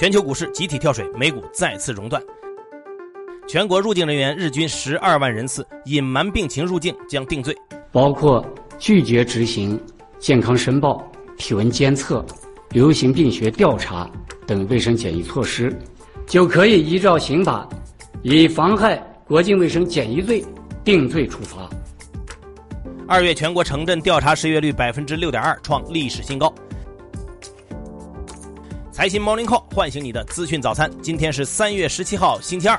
全球股市集体跳水，美股再次熔断。全国入境人员日均十二万人次，隐瞒病情入境将定罪。包括拒绝执行健康申报、体温监测、流行病学调查等卫生检疫措施，就可以依照刑法以妨害国境卫生检疫罪定罪处罚。二月全国城镇调查失业率百分之六点二，创历史新高。财新 Morning Call 唤醒你的资讯早餐。今天是三月十七号，星期二。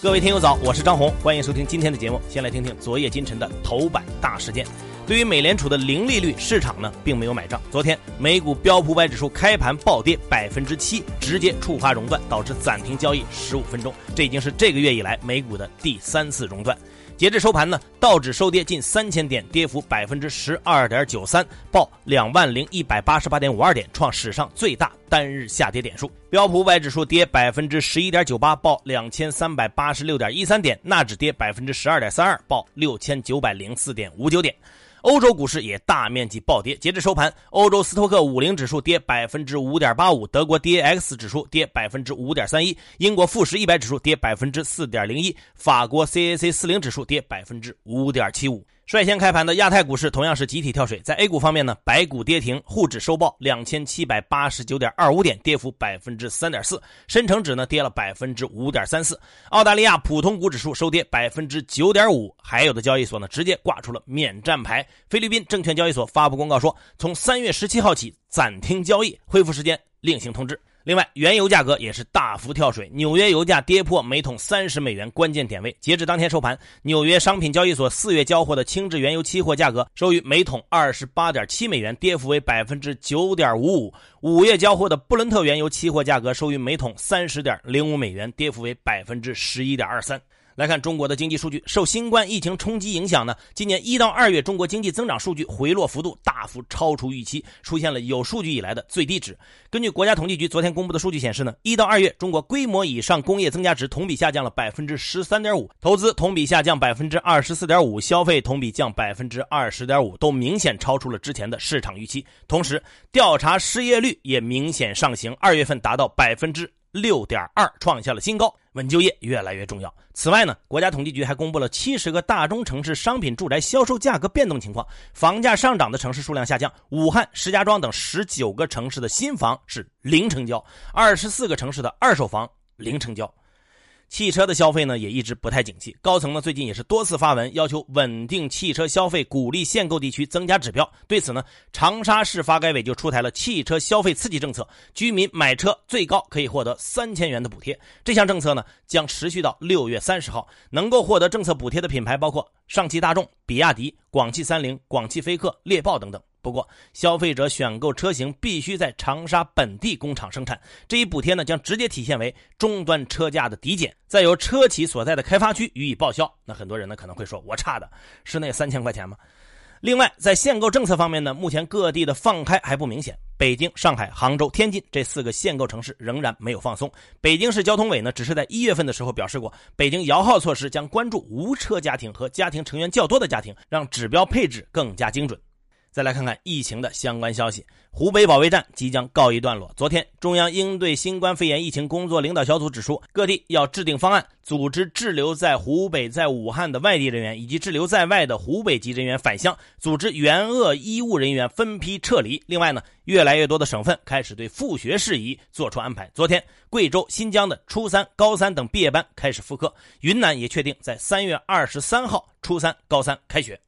各位听友早，我是张红，欢迎收听今天的节目。先来听听昨夜今晨的头版大事件。对于美联储的零利率，市场呢并没有买账。昨天美股标普百指数开盘暴跌百分之七，直接触发熔断，导致暂停交易十五分钟。这已经是这个月以来美股的第三次熔断。截至收盘呢，道指收跌近三千点，跌幅百分之十二点九三，报两万零一百八十八点五二点，创史上最大单日下跌点数。标普五百指数跌百分之十一点九八，报两千三百八十六点一三点；纳指跌百分之十二点三二，报六千九百零四点五九点。欧洲股市也大面积暴跌，截至收盘，欧洲斯托克五零指数跌百分之五点八五，德国 DAX 指数跌百分之五点三一，英国富时一百指数跌百分之四点零一，法国 CAC 四零指数跌百分之五点七五。率先开盘的亚太股市同样是集体跳水，在 A 股方面呢，白股跌停，沪指收报两千七百八十九点二五点，跌幅百分之三点四，深成指呢跌了百分之五点三四，澳大利亚普通股指数收跌百分之九点五，还有的交易所呢直接挂出了免战牌。菲律宾证券交易所发布公告说，从三月十七号起暂停交易，恢复时间另行通知。另外，原油价格也是大幅跳水，纽约油价跌破每桶三十美元关键点位。截至当天收盘，纽约商品交易所四月交货的轻质原油期货价格收于每桶二十八点七美元，跌幅为百分之九点五五；五月交货的布伦特原油期货价格收于每桶三十点零五美元，跌幅为百分之十一点二三。来看中国的经济数据，受新冠疫情冲击影响呢，今年一到二月中国经济增长数据回落幅度大幅超出预期，出现了有数据以来的最低值。根据国家统计局昨天公布的数据显示呢，一到二月中国规模以上工业增加值同比下降了百分之十三点五，投资同比下降百分之二十四点五，消费同比降百分之二十点五，都明显超出了之前的市场预期。同时，调查失业率也明显上行，二月份达到百分之。六点二创下了新高，稳就业越来越重要。此外呢，国家统计局还公布了七十个大中城市商品住宅销售价格变动情况，房价上涨的城市数量下降，武汉、石家庄等十九个城市的新房是零成交，二十四个城市的二手房零成交。汽车的消费呢也一直不太景气，高层呢最近也是多次发文要求稳定汽车消费，鼓励限购地区增加指标。对此呢，长沙市发改委就出台了汽车消费刺激政策，居民买车最高可以获得三千元的补贴。这项政策呢将持续到六月三十号，能够获得政策补贴的品牌包括上汽大众、比亚迪、广汽三菱、广汽菲克、猎豹等等。不过，消费者选购车型必须在长沙本地工厂生产，这一补贴呢将直接体现为终端车价的抵减，再由车企所在的开发区予以报销。那很多人呢可能会说，我差的是那三千块钱吗？另外，在限购政策方面呢，目前各地的放开还不明显，北京、上海、杭州、天津这四个限购城市仍然没有放松。北京市交通委呢只是在一月份的时候表示过，北京摇号措施将关注无车家庭和家庭成员较多的家庭，让指标配置更加精准。再来看看疫情的相关消息，湖北保卫战即将告一段落。昨天，中央应对新冠肺炎疫情工作领导小组指出，各地要制定方案，组织滞留在湖北、在武汉的外地人员以及滞留在外的湖北籍人员返乡，组织援鄂医务人员分批撤离。另外呢，越来越多的省份开始对复学事宜做出安排。昨天，贵州、新疆的初三、高三等毕业班开始复课，云南也确定在三月二十三号初三、高三开学。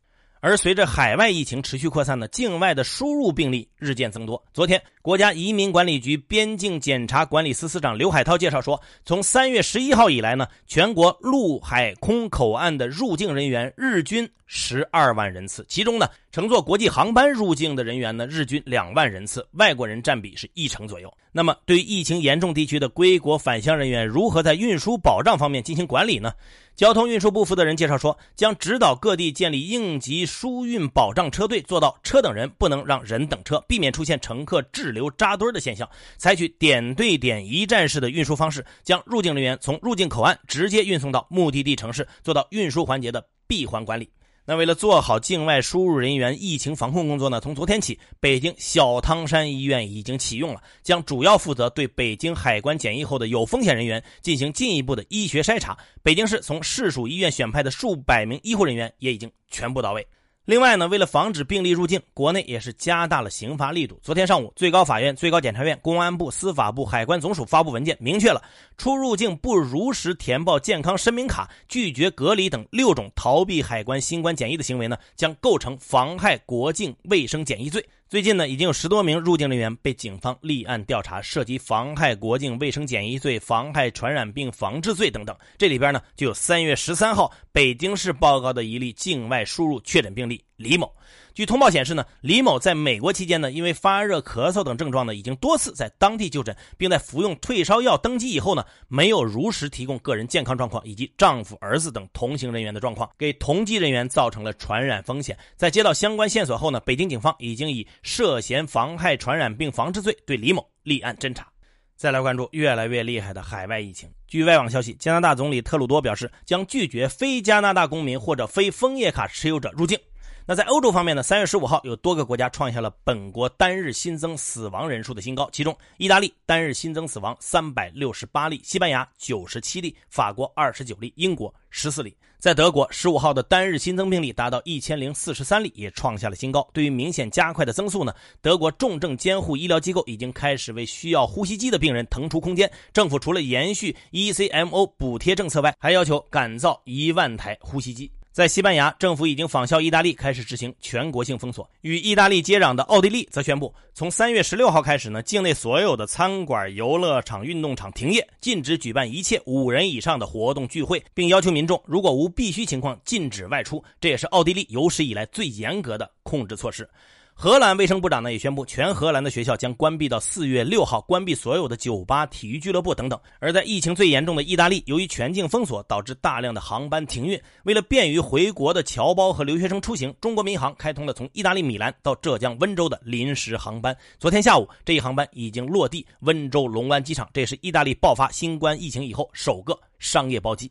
而随着海外疫情持续扩散呢，境外的输入病例日渐增多。昨天，国家移民管理局边境检查管理司司长刘海涛介绍说，从三月十一号以来呢，全国陆海空口岸的入境人员日均十二万人次，其中呢，乘坐国际航班入境的人员呢，日均两万人次，外国人占比是一成左右。那么，对于疫情严重地区的归国返乡人员，如何在运输保障方面进行管理呢？交通运输部负责人介绍说，将指导各地建立应急疏运保障车队，做到车等人不能让人等车，避免出现乘客滞留扎堆的现象。采取点对点一站式的运输方式，将入境人员从入境口岸直接运送到目的地城市，做到运输环节的闭环管理。那为了做好境外输入人员疫情防控工作呢，从昨天起，北京小汤山医院已经启用了，将主要负责对北京海关检疫后的有风险人员进行进一步的医学筛查。北京市从市属医院选派的数百名医护人员也已经全部到位。另外呢，为了防止病例入境，国内也是加大了刑罚力度。昨天上午，最高法院、最高检察院、公安部、司法部、海关总署发布文件，明确了出入境不如实填报健康申明卡、拒绝隔离等六种逃避海关新冠检疫的行为呢，将构成妨害国境卫生检疫罪。最近呢，已经有十多名入境人员被警方立案调查，涉及妨害国境卫生检疫罪、妨害传染病防治罪等等。这里边呢，就有三月十三号北京市报告的一例境外输入确诊病例李某。据通报显示呢，李某在美国期间呢，因为发热、咳嗽等症状呢，已经多次在当地就诊，并在服用退烧药登机以后呢，没有如实提供个人健康状况以及丈夫、儿子等同行人员的状况，给同机人员造成了传染风险。在接到相关线索后呢，北京警方已经以涉嫌妨害传染病防治罪对李某立案侦查。再来关注越来越厉害的海外疫情。据外网消息，加拿大总理特鲁多表示，将拒绝非加拿大公民或者非枫叶卡持有者入境。那在欧洲方面呢？三月十五号，有多个国家创下了本国单日新增死亡人数的新高，其中意大利单日新增死亡三百六十八例，西班牙九十七例，法国二十九例，英国十四例。在德国，十五号的单日新增病例达到一千零四十三例，也创下了新高。对于明显加快的增速呢，德国重症监护医疗机构已经开始为需要呼吸机的病人腾出空间。政府除了延续 ECMO 补贴政策外，还要求赶造一万台呼吸机。在西班牙，政府已经仿效意大利开始执行全国性封锁。与意大利接壤的奥地利则宣布，从三月十六号开始呢，境内所有的餐馆、游乐场、运动场停业，禁止举办一切五人以上的活动聚会，并要求民众如果无必须情况禁止外出。这也是奥地利有史以来最严格的控制措施。荷兰卫生部长呢也宣布，全荷兰的学校将关闭到四月六号，关闭所有的酒吧、体育俱乐部等等。而在疫情最严重的意大利，由于全境封锁，导致大量的航班停运。为了便于回国的侨胞和留学生出行，中国民航开通了从意大利米兰到浙江温州的临时航班。昨天下午，这一航班已经落地温州龙湾机场，这也是意大利爆发新冠疫情以后首个商业包机。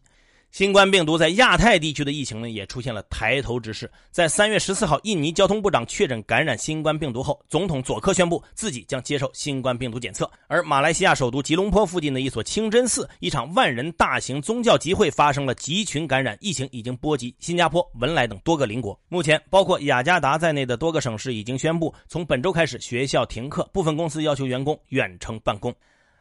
新冠病毒在亚太地区的疫情呢，也出现了抬头之势。在三月十四号，印尼交通部长确诊感染新冠病毒后，总统佐科宣布自己将接受新冠病毒检测。而马来西亚首都吉隆坡附近的一所清真寺，一场万人大型宗教集会发生了集群感染，疫情已经波及新加坡、文莱等多个邻国。目前，包括雅加达在内的多个省市已经宣布，从本周开始学校停课，部分公司要求员工远程办公。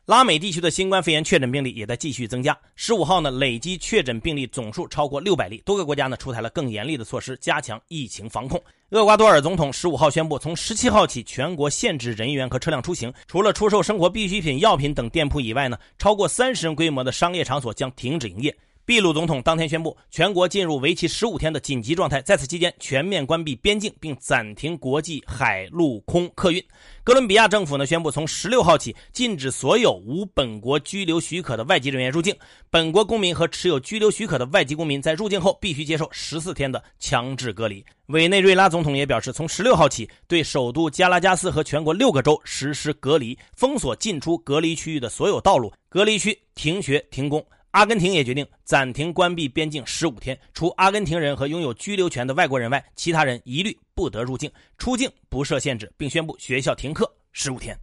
拉美地区的新冠肺炎确诊病例也在继续增加。十五号呢，累计确诊病例总数超过六百例。多个国家呢出台了更严厉的措施，加强疫情防控。厄瓜多尔总统十五号宣布，从十七号起，全国限制人员和车辆出行。除了出售生活必需品、药品等店铺以外呢，超过三十人规模的商业场所将停止营业。秘鲁总统当天宣布，全国进入为期十五天的紧急状态，在此期间全面关闭边境，并暂停国际海陆空客运。哥伦比亚政府呢宣布，从十六号起禁止所有无本国居留许可的外籍人员入境。本国公民和持有居留许可的外籍公民在入境后必须接受十四天的强制隔离。委内瑞拉总统也表示，从十六号起对首都加拉加斯和全国六个州实施隔离，封锁进出隔离区域的所有道路，隔离区停学停工。阿根廷也决定暂停关闭边境十五天，除阿根廷人和拥有居留权的外国人外，其他人一律不得入境，出境不设限制，并宣布学校停课十五天。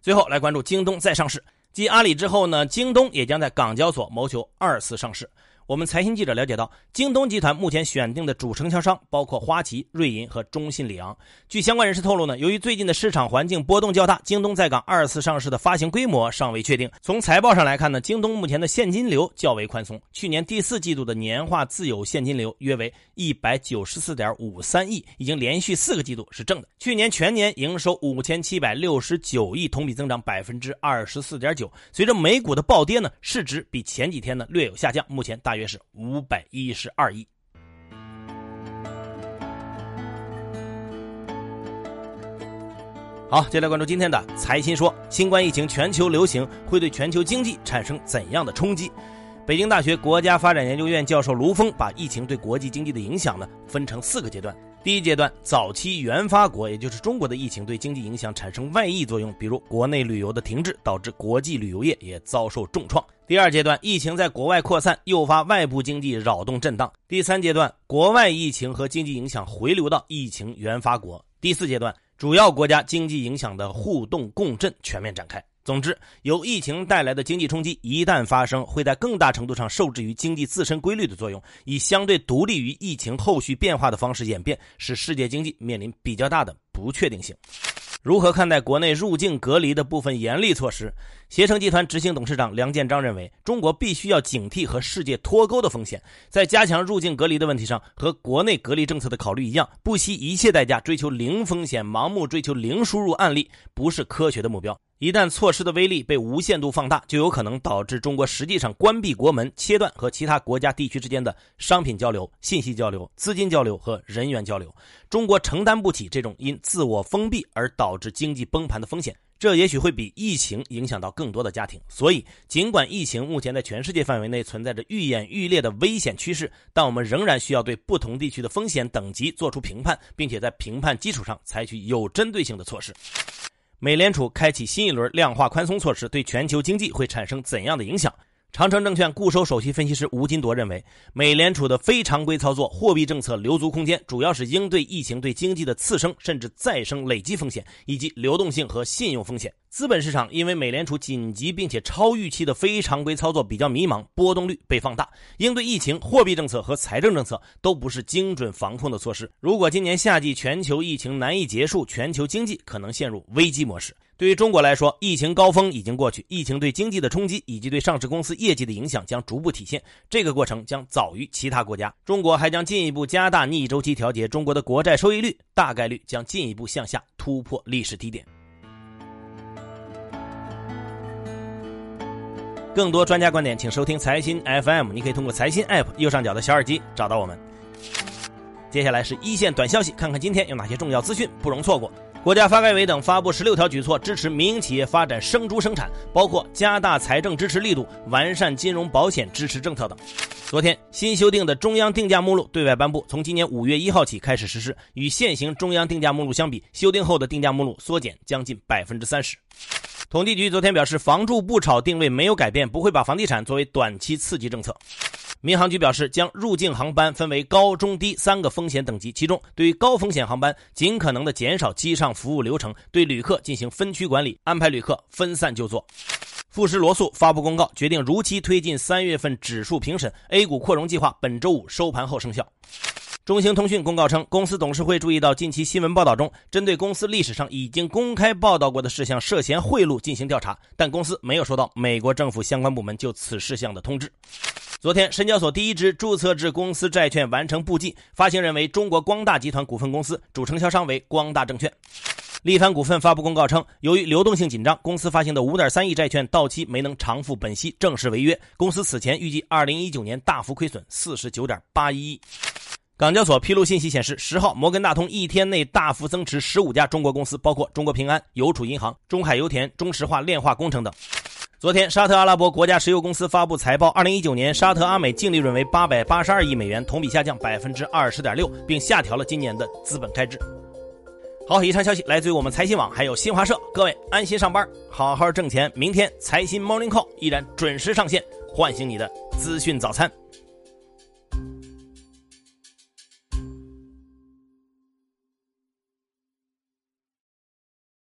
最后来关注京东再上市，继阿里之后呢，京东也将在港交所谋求二次上市。我们财新记者了解到，京东集团目前选定的主承销商包括花旗、瑞银和中信里昂。据相关人士透露呢，由于最近的市场环境波动较大，京东在港二次上市的发行规模尚未确定。从财报上来看呢，京东目前的现金流较为宽松，去年第四季度的年化自有现金流约为一百九十四点五三亿，已经连续四个季度是正的。去年全年营收五千七百六十九亿，同比增长百分之二十四点九。随着美股的暴跌呢，市值比前几天呢略有下降，目前大约约是五百一十二亿。好，接下来关注今天的财新说：新冠疫情全球流行会对全球经济产生怎样的冲击？北京大学国家发展研究院教授卢峰把疫情对国际经济的影响呢分成四个阶段。第一阶段，早期原发国，也就是中国的疫情对经济影响产生外溢作用，比如国内旅游的停滞，导致国际旅游业也遭受重创。第二阶段，疫情在国外扩散，诱发外部经济扰动震荡。第三阶段，国外疫情和经济影响回流到疫情原发国。第四阶段，主要国家经济影响的互动共振全面展开。总之，由疫情带来的经济冲击一旦发生，会在更大程度上受制于经济自身规律的作用，以相对独立于疫情后续变化的方式演变，使世界经济面临比较大的不确定性。如何看待国内入境隔离的部分严厉措施？携程集团执行董事长梁建章认为，中国必须要警惕和世界脱钩的风险，在加强入境隔离的问题上，和国内隔离政策的考虑一样，不惜一切代价追求零风险，盲目追求零输入案例，不是科学的目标。一旦措施的威力被无限度放大，就有可能导致中国实际上关闭国门，切断和其他国家地区之间的商品交流、信息交流、资金交流和人员交流。中国承担不起这种因自我封闭而导致经济崩盘的风险。这也许会比疫情影响到更多的家庭。所以，尽管疫情目前在全世界范围内存在着愈演愈烈的危险趋势，但我们仍然需要对不同地区的风险等级做出评判，并且在评判基础上采取有针对性的措施。美联储开启新一轮量化宽松措施，对全球经济会产生怎样的影响？长城证券固收首席分析师吴金铎认为，美联储的非常规操作、货币政策留足空间，主要是应对疫情对经济的次生甚至再生累积风险，以及流动性和信用风险。资本市场因为美联储紧急并且超预期的非常规操作比较迷茫，波动率被放大。应对疫情，货币政策和财政政策都不是精准防控的措施。如果今年夏季全球疫情难以结束，全球经济可能陷入危机模式。对于中国来说，疫情高峰已经过去，疫情对经济的冲击以及对上市公司业绩的影响将逐步体现。这个过程将早于其他国家。中国还将进一步加大逆周期调节，中国的国债收益率大概率将进一步向下突破历史低点。更多专家观点，请收听财新 FM。你可以通过财新 App 右上角的小耳机找到我们。接下来是一线短消息，看看今天有哪些重要资讯不容错过。国家发改委等发布十六条举措，支持民营企业发展生猪生产，包括加大财政支持力度、完善金融保险支持政策等。昨天，新修订的中央定价目录对外颁布，从今年五月一号起开始实施。与现行中央定价目录相比，修订后的定价目录缩减将近百分之三十。统计局昨天表示，房住不炒定位没有改变，不会把房地产作为短期刺激政策。民航局表示，将入境航班分为高、中、低三个风险等级，其中对于高风险航班，尽可能的减少机上服务流程，对旅客进行分区管理，安排旅客分散就座。富时罗素发布公告，决定如期推进三月份指数评审，A 股扩容计划本周五收盘后生效。中兴通讯公告称，公司董事会注意到近期新闻报道中，针对公司历史上已经公开报道过的事项涉嫌贿赂进行调查，但公司没有收到美国政府相关部门就此事项的通知。昨天，深交所第一支注册制公司债券完成簿记，发行人为中国光大集团股份公司，主承销商为光大证券。力帆股份发布公告称，由于流动性紧张，公司发行的5.3亿债券到期没能偿付本息，正式违约。公司此前预计2019年大幅亏损49.81亿。港交所披露信息显示，十号摩根大通一天内大幅增持15家中国公司，包括中国平安、邮储银行、中海油田、中石化炼化工程等。昨天，沙特阿拉伯国家石油公司发布财报，二零一九年沙特阿美净利润为八百八十二亿美元，同比下降百分之二十点六，并下调了今年的资本开支。好，以上消息来自于我们财新网，还有新华社。各位安心上班，好好挣钱。明天财新 Morning Call 依然准时上线，唤醒你的资讯早餐。